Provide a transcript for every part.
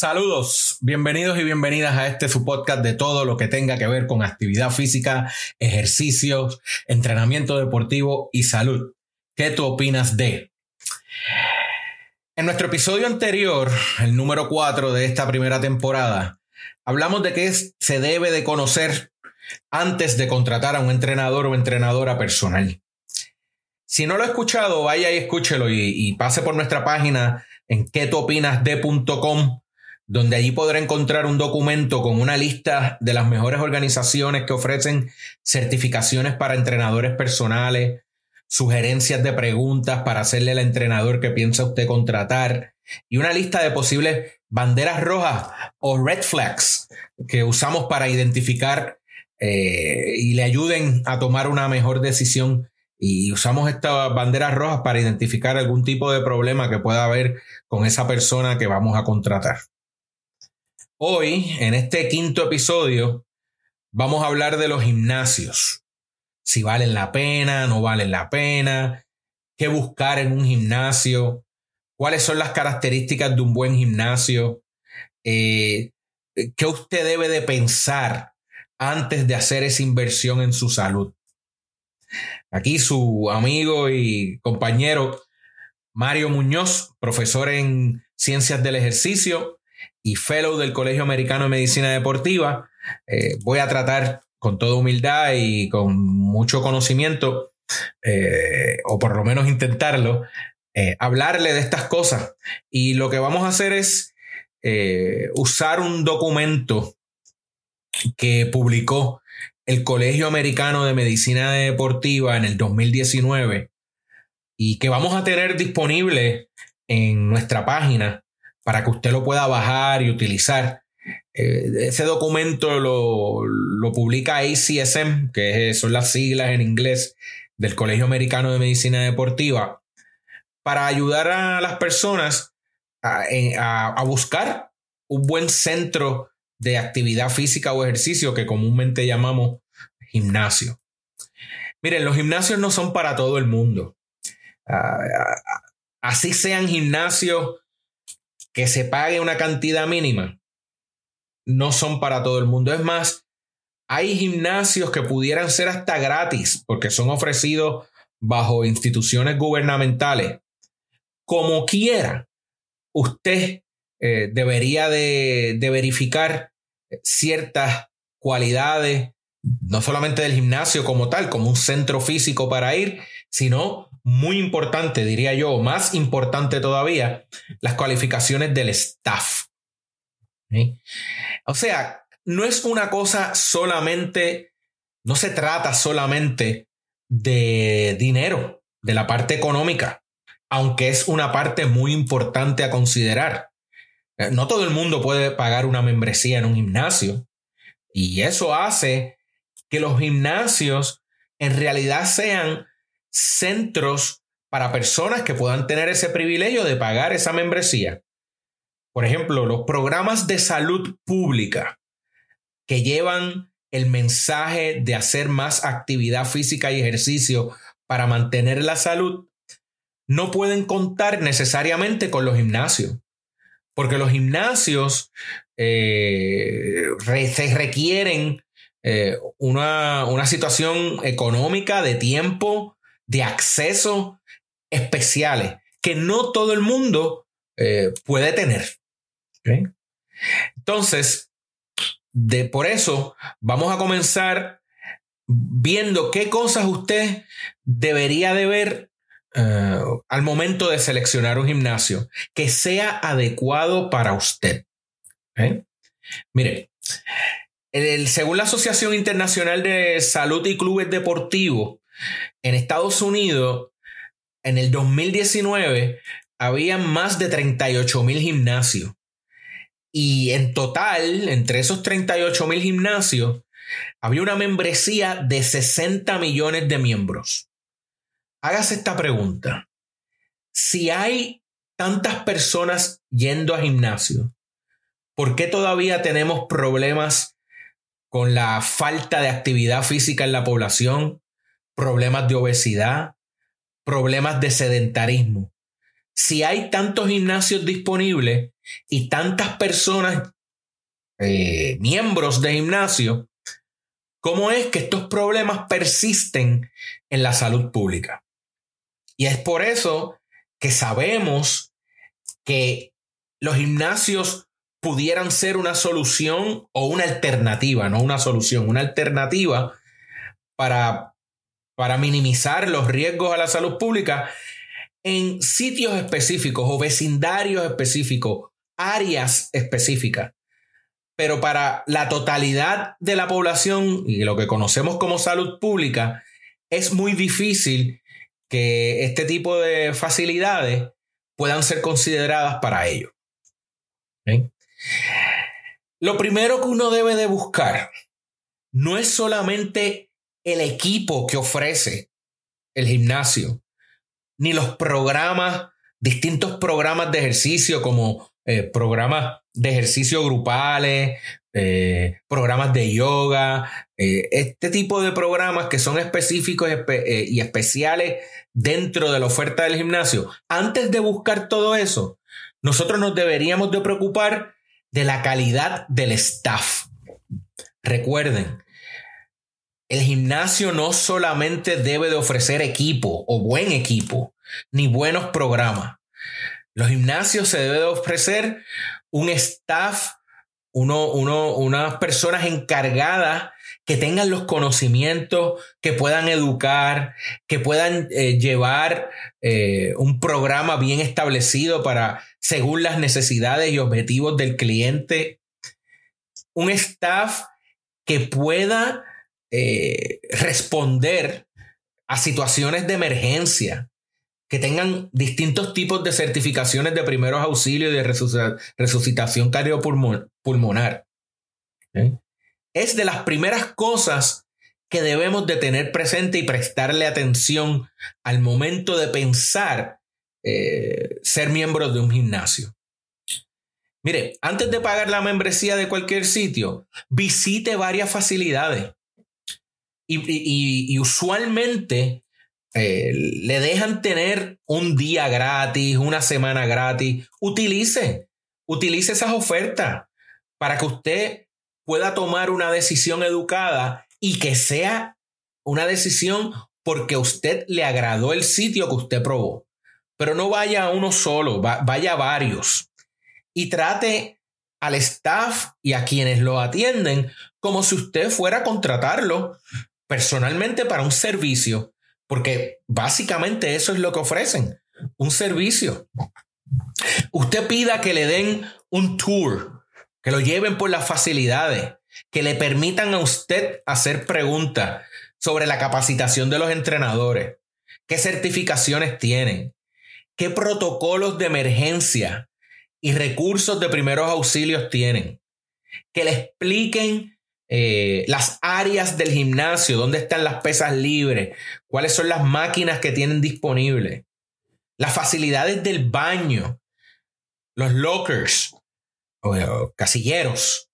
Saludos, bienvenidos y bienvenidas a este su podcast de todo lo que tenga que ver con actividad física, ejercicios, entrenamiento deportivo y salud. ¿Qué tú opinas de? En nuestro episodio anterior, el número 4 de esta primera temporada, hablamos de qué se debe de conocer antes de contratar a un entrenador o entrenadora personal. Si no lo ha escuchado, vaya y escúchelo y, pase por nuestra página en quetopinasde.com donde allí podrá encontrar un documento con una lista de las mejores organizaciones que ofrecen certificaciones para entrenadores personales, sugerencias de preguntas para hacerle al entrenador que piensa usted contratar y una lista de posibles banderas rojas o red flags que usamos para identificar eh, y le ayuden a tomar una mejor decisión. Y usamos estas banderas rojas para identificar algún tipo de problema que pueda haber con esa persona que vamos a contratar. Hoy, en este quinto episodio, vamos a hablar de los gimnasios. Si valen la pena, no valen la pena, qué buscar en un gimnasio, cuáles son las características de un buen gimnasio, eh, qué usted debe de pensar antes de hacer esa inversión en su salud. Aquí su amigo y compañero Mario Muñoz, profesor en ciencias del ejercicio y fellow del Colegio Americano de Medicina Deportiva. Eh, voy a tratar con toda humildad y con mucho conocimiento, eh, o por lo menos intentarlo, eh, hablarle de estas cosas. Y lo que vamos a hacer es usar un documento que publicó el Colegio Americano de Medicina Deportiva en el 2019 y que vamos a tener disponible en nuestra página para que usted lo pueda bajar y utilizar. Eh, ese documento lo, lo, publica ACSM, que son las siglas en inglés del Colegio Americano de Medicina Deportiva, para ayudar a las personas a, buscar un buen centro de actividad física o ejercicio que comúnmente llamamos gimnasio. Miren, los gimnasios no son para todo el mundo. Ah, ah, así sean gimnasios que se pague una cantidad mínima no son para todo el mundo. Es más, hay gimnasios que pudieran ser hasta gratis porque son ofrecidos bajo instituciones gubernamentales. Como quiera, usted eh, debería de, de verificar ciertas cualidades, no solamente del gimnasio como tal, como un centro físico para ir, sino muy importante, diría yo, más importante todavía, las cualificaciones del staff. O sea, no es una cosa solamente, no se trata solamente de dinero, de la parte económica, aunque es una parte muy importante a considerar. Eh, no todo el mundo puede pagar una membresía en un gimnasio y eso hace que los gimnasios en realidad sean centros para personas que puedan tener ese privilegio de pagar esa membresía. Por ejemplo, los programas de salud pública que llevan el mensaje de hacer más actividad física y ejercicio para mantener la salud, no pueden contar necesariamente con los gimnasios. Porque los gimnasios eh, se requieren eh, una, una situación económica de tiempo de acceso especiales que no todo el mundo eh, puede tener. Entonces, de, por eso vamos a comenzar viendo qué cosas usted debería de ver eh, al momento de seleccionar un gimnasio que sea adecuado para usted. Mire, según la Asociación Internacional de Salud y Clubes Deportivos, en Estados Unidos, en el 2019, había más de 38 mil gimnasios. Y en total, entre esos 38 mil gimnasios, había una membresía de 60 millones de miembros. Hágase esta pregunta. Si hay tantas personas yendo a gimnasio, ¿por qué todavía tenemos problemas con la falta de actividad física en la población? Problemas de obesidad, problemas de sedentarismo. si hay tantos gimnasios disponibles y tantas personas, eh, miembros de gimnasio, ¿cómo es que estos problemas persisten en la salud pública? Y es por eso que sabemos que los gimnasios pudieran ser una solución o una alternativa, no una solución, una alternativa para, para minimizar los riesgos a la salud pública en sitios específicos o vecindarios específicos, áreas específicas. Pero para la totalidad de la población y lo que conocemos como salud pública, es muy difícil que este tipo de facilidades puedan ser consideradas para ello. Lo primero que uno debe de buscar no es solamente el equipo que ofrece el gimnasio, ni los programas, distintos programas de ejercicio como eh, programas de ejercicio grupales, eh, programas de yoga, eh, este tipo de programas que son específicos y especiales dentro de la oferta del gimnasio. Antes de buscar todo eso, nosotros nos deberíamos de preocupar de la calidad del staff. Recuerden, el gimnasio no solamente debe de ofrecer equipo o buen equipo, ni buenos programas. Los gimnasios se debe de ofrecer un staff, uno, uno, unas personas encargadas que tengan los conocimientos, que puedan educar, que puedan eh, llevar eh, un programa bien establecido para según las necesidades y objetivos del cliente. Un staff que pueda eh, responder a situaciones de emergencia, que tengan distintos tipos de certificaciones de primeros auxilios y de resucitación cardiopulmonar. Es de las primeras cosas que debemos de tener presente y prestarle atención al momento de pensar eh, ser miembro de un gimnasio. Mire, antes de pagar la membresía de cualquier sitio, visite varias facilidades. Y, usualmente eh, le dejan tener un día gratis, una semana gratis. Utilice, utilice esas ofertas para que usted pueda tomar una decisión educada y que sea una decisión porque usted le agradó el sitio que usted probó. Pero no vaya a uno solo, vaya a varios. Y trate al staff y a quienes lo atienden como si usted fuera a contratarlo personalmente para un servicio, porque básicamente eso es lo que ofrecen, un servicio. Usted pida que le den un tour, que lo lleven por las facilidades, que le permitan a usted hacer preguntas sobre la capacitación de los entrenadores, qué certificaciones tienen, qué protocolos de emergencia y recursos de primeros auxilios tienen. Que le expliquen eh, las áreas del gimnasio, dónde están las pesas libres, cuáles son las máquinas que tienen disponibles, las facilidades del baño, los lockers, o, casilleros.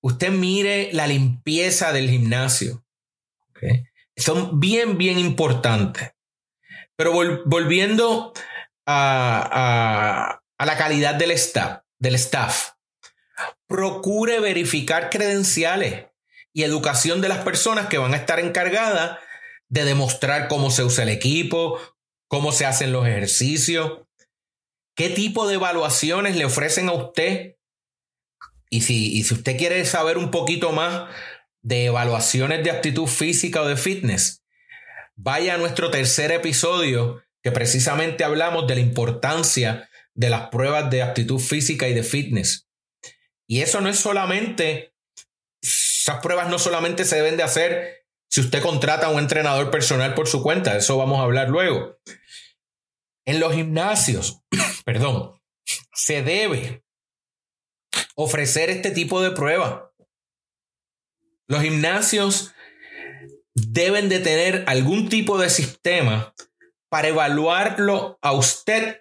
Usted mire la limpieza del gimnasio. Son bien, bien importantes. Pero volviendo a, la calidad del staff, del staff. Procure verificar credenciales y educación de las personas que van a estar encargadas de demostrar cómo se usa el equipo, cómo se hacen los ejercicios, qué tipo de evaluaciones le ofrecen a usted. Y si, y si usted quiere saber un poquito más de evaluaciones de actitud física o de fitness, vaya a nuestro tercer episodio que precisamente hablamos de la importancia de las pruebas de aptitud física y de fitness. Y eso no es solamente, esas pruebas no solamente se deben de hacer si usted contrata a un entrenador personal por su cuenta, eso vamos a hablar luego. En los gimnasios, perdón, se debe ofrecer este tipo de prueba. Los gimnasios deben de tener algún tipo de sistema para evaluarlo a usted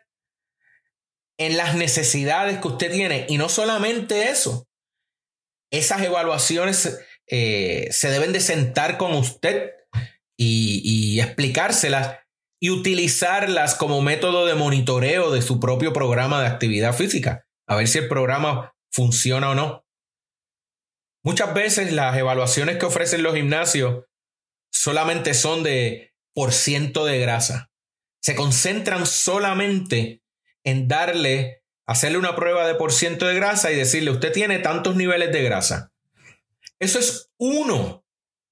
en las necesidades que usted tiene. Y no solamente eso, esas evaluaciones eh, se deben de sentar con usted y, y explicárselas y utilizarlas como método de monitoreo de su propio programa de actividad física, a ver si el programa funciona o no. Muchas veces las evaluaciones que ofrecen los gimnasios solamente son de por ciento de grasa. Se concentran solamente en darle, hacerle una prueba de por ciento de grasa y decirle, usted tiene tantos niveles de grasa. Eso es uno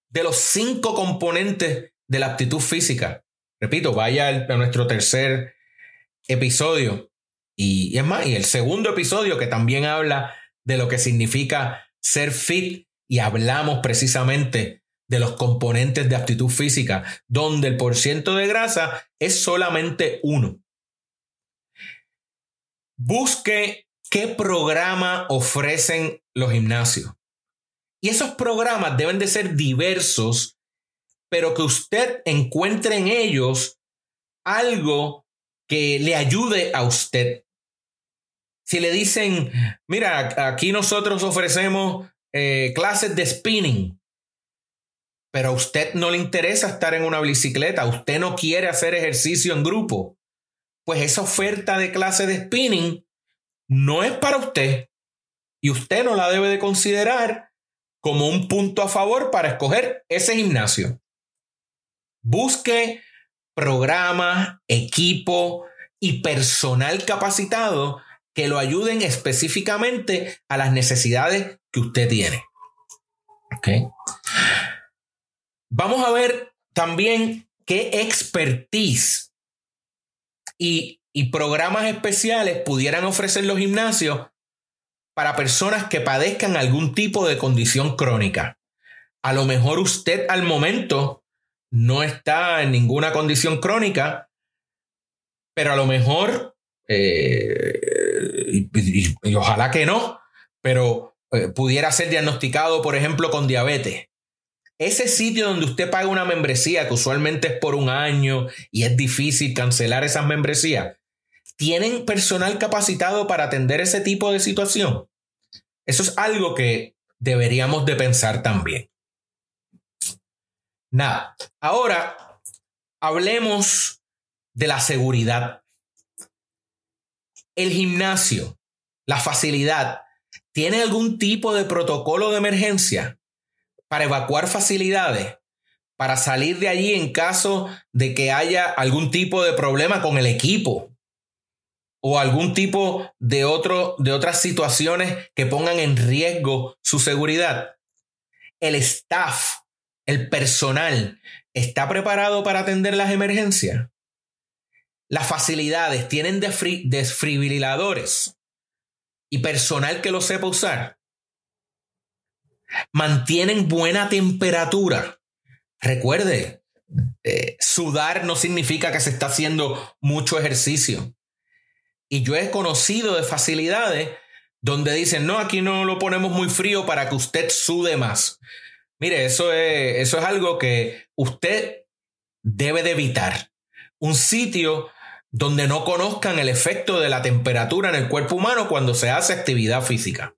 de los cinco componentes de la aptitud física. Repito, vaya a nuestro tercer episodio. Y, es más, y el segundo episodio que también habla de lo que significa ser fit y hablamos precisamente de los componentes de aptitud física, donde el porciento de grasa es solamente uno. Busque qué programa ofrecen los gimnasios. Y esos programas deben de ser diversos, pero que usted encuentre en ellos algo que le ayude a usted. Si le dicen, mira, aquí nosotros ofrecemos eh, clases de spinning, pero a usted no le interesa estar en una bicicleta, usted no quiere hacer ejercicio en grupo, pues esa oferta de clase de spinning no es para usted y usted no la debe de considerar como un punto a favor para escoger ese gimnasio. Busque programas, equipo y personal capacitado que lo ayuden específicamente a las necesidades que usted tiene. Vamos a ver también qué expertise y, programas especiales pudieran ofrecer los gimnasios para personas que padezcan algún tipo de condición crónica. A lo mejor usted al momento no está en ninguna condición crónica, pero a lo mejor, eh, y, ojalá que no, pero eh, pudiera ser diagnosticado, por ejemplo, con diabetes. Ese sitio donde usted paga una membresía, que usualmente es por un año y es difícil cancelar esas membresías, ¿Tienen personal capacitado para atender ese tipo de situación? Eso es algo que deberíamos de pensar también. Nada, ahora hablemos de la seguridad. El gimnasio, la facilidad, ¿tiene algún tipo de protocolo de emergencia para evacuar facilidades? Para salir de allí en caso de que haya algún tipo de problema con el equipo, o algún tipo de, otro, de otras situaciones que pongan en riesgo su seguridad. El staff, el personal, ¿está preparado para atender las emergencias? Las facilidades tienen desfibriladores y personal que lo sepa usar. Mantienen buena temperatura. Recuerde, eh, sudar no significa que se está haciendo mucho ejercicio. Y yo he conocido de facilidades donde dicen, no, aquí no lo ponemos muy frío para que usted sude más. Mire, eso es, eso es algo que usted debe de evitar. Un sitio donde no conozcan el efecto de la temperatura en el cuerpo humano cuando se hace actividad física.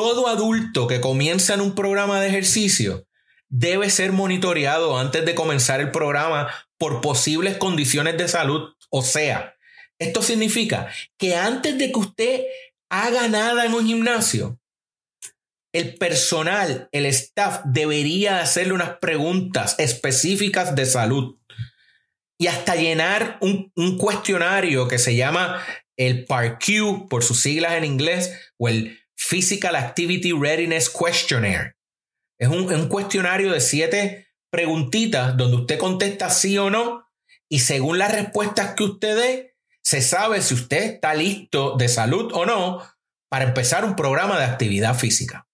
Todo adulto que comienza en un programa de ejercicio debe ser monitoreado antes de comenzar el programa por posibles condiciones de salud, o sea, esto significa que antes de que usted haga nada en un gimnasio, el personal, el staff debería hacerle unas preguntas específicas de salud y hasta llenar un, cuestionario que se llama el PARQ por sus siglas en inglés o el Physical Activity Readiness Questionnaire. Es un, cuestionario de siete preguntitas donde usted contesta sí o no y según las respuestas que usted dé, se sabe si usted está listo de salud o no para empezar un programa de actividad física.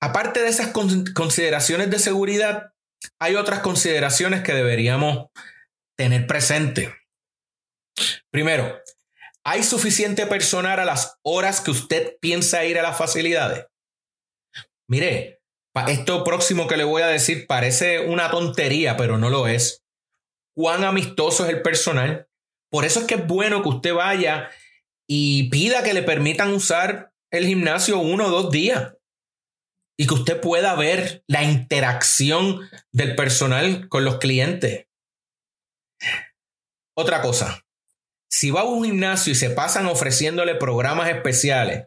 Aparte de esas consideraciones de seguridad, hay otras consideraciones que deberíamos tener presente. Primero, ¿hay suficiente personal a las horas que usted piensa ir a las facilidades? Mire, esto próximo que le voy a decir parece una tontería, pero no lo es cuán amistoso es el personal. Por eso es que es bueno que usted vaya y pida que le permitan usar el gimnasio uno o dos días. y que usted pueda ver la interacción del personal con los clientes. Otra cosa, si va a un gimnasio y se pasan ofreciéndole programas especiales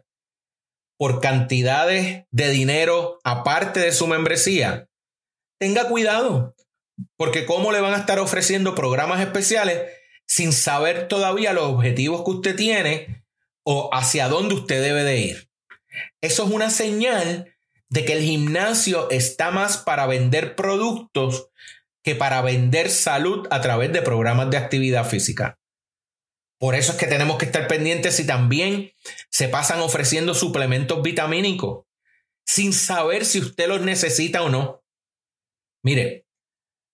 por cantidades de dinero aparte de su membresía, tenga cuidado, porque ¿cómo le van a estar ofreciendo programas especiales sin saber todavía los objetivos que usted tiene o hacia dónde usted debe de ir? Eso es una señal de que el gimnasio está más para vender productos que para vender salud a través de programas de actividad física. Por eso es que tenemos que estar pendientes si también se pasan ofreciendo suplementos vitamínicos sin saber si usted los necesita o no. Mire,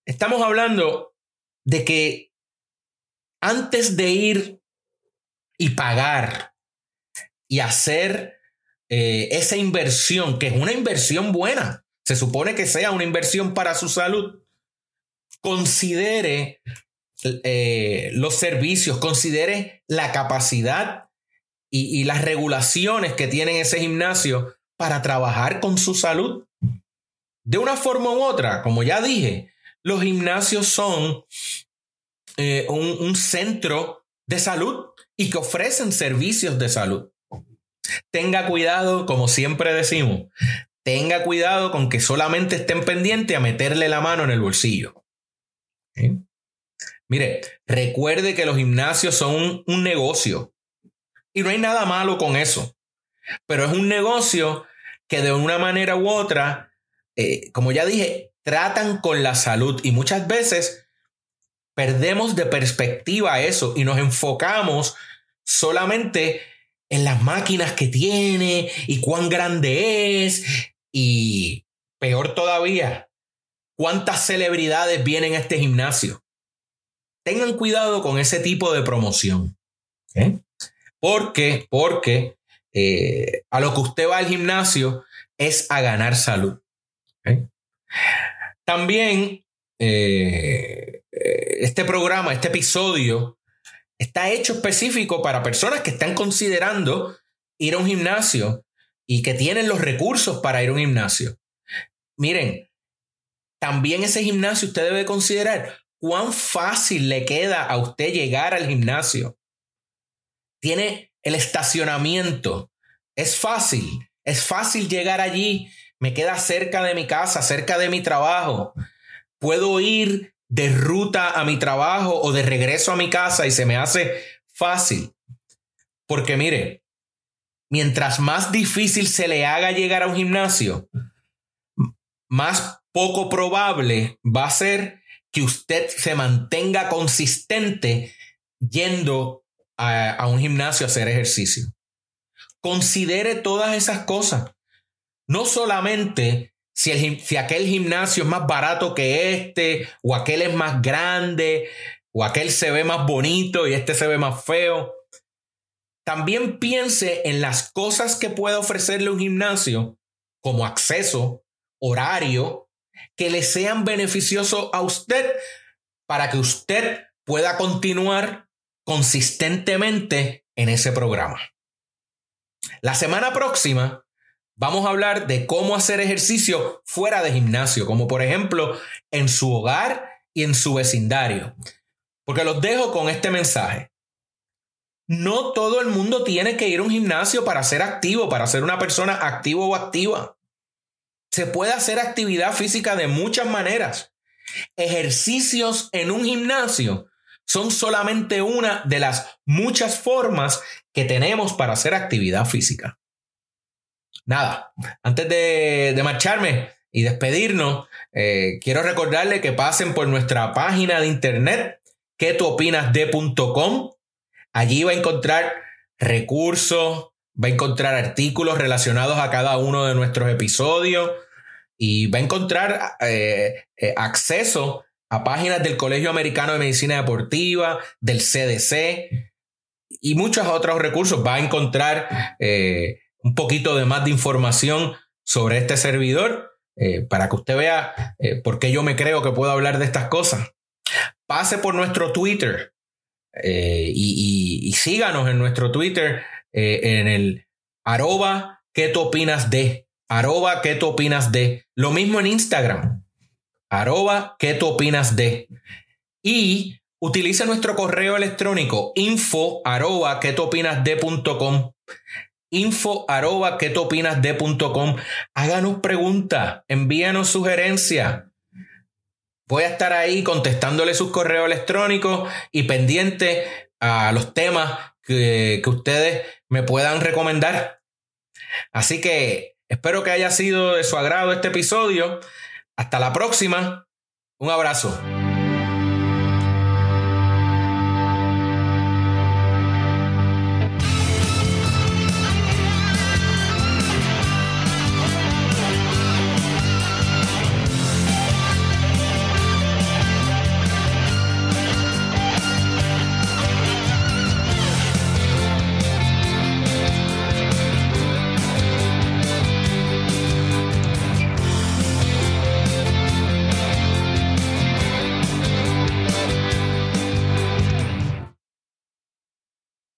estamos hablando de que antes de ir y pagar y hacer eh, esa inversión, que es una inversión buena, se supone que sea una inversión para su salud, considere eh, los servicios, considere la capacidad y, las regulaciones que tiene ese gimnasio para trabajar con su salud. De una forma u otra, como ya dije, los gimnasios son eh, un, un, centro de salud y que ofrecen servicios de salud. Tenga cuidado, como siempre decimos, tenga cuidado con que solamente estén pendientes a meterle la mano en el bolsillo. Mire, recuerde que los gimnasios son un, negocio. Y no hay nada malo con eso, pero es un negocio que de una manera u otra, eh, como ya dije, tratan con la salud. Y muchas veces perdemos de perspectiva eso y nos enfocamos solamente en las máquinas que tiene y cuán grande es. Y peor todavía, cuántas celebridades vienen a este gimnasio. Tengan cuidado con ese tipo de promoción. ¿eh? Porque, porque eh, a lo que usted va al gimnasio es a ganar salud. ¿eh? También este programa, este episodio, está hecho específico para personas que están considerando ir a un gimnasio y que tienen los recursos para ir a un gimnasio. Miren, también ese gimnasio usted debe considerar cuán fácil le queda a usted llegar al gimnasio. Tiene el estacionamiento. Es fácil. Es fácil llegar allí. Me queda cerca de mi casa, cerca de mi trabajo. Puedo ir de ruta a mi trabajo o de regreso a mi casa y se me hace fácil. Porque mire, mientras más difícil se le haga llegar a un gimnasio, más poco probable va a ser usted se mantenga consistente yendo a, un gimnasio a hacer ejercicio. Considere todas esas cosas. No solamente si, el, si aquel gimnasio es más barato que este, o aquel es más grande, o aquel se ve más bonito y este se ve más feo. También piense en las cosas que puede ofrecerle un gimnasio, como acceso, horario, que le sean beneficiosos a usted para que usted pueda continuar consistentemente en ese programa. La semana próxima vamos a hablar de cómo hacer ejercicio fuera de gimnasio, como por ejemplo en su hogar y en su vecindario. Porque los dejo con este mensaje. No todo el mundo tiene que ir a un gimnasio para ser activo, para ser una persona activa o activa. Se puede hacer actividad física de muchas maneras. Ejercicios en un gimnasio son solamente una de las muchas formas que tenemos para hacer actividad física. Nada, antes de, marcharme y despedirnos, eh, quiero recordarle que pasen por nuestra página de internet, que de.com. Allí va a encontrar recursos, va a encontrar artículos relacionados a cada uno de nuestros episodios y va a encontrar eh, eh, acceso a páginas del Colegio Americano de Medicina Deportiva, del CDC y muchos otros recursos. Va a encontrar eh, un poquito de más de información sobre este servidor para que usted vea por qué yo me creo que puedo hablar de estas cosas. Pase por nuestro Twitter y, síganos en nuestro Twitter en el arroba ¿Qué tú opinas de? Arroba qué tú opinas de. Lo mismo en Instagram, arroba qué tú opinas de. Y utiliza nuestro correo electrónico info arroba qué tú opinas de info arroba qué tú opinas de Háganos preguntas, envíanos sugerencias. Voy a estar ahí contestándole sus correos electrónicos y pendiente a los temas que, que ustedes me puedan recomendar. Así que espero que haya sido de su agrado este episodio. Hasta la próxima. Un abrazo.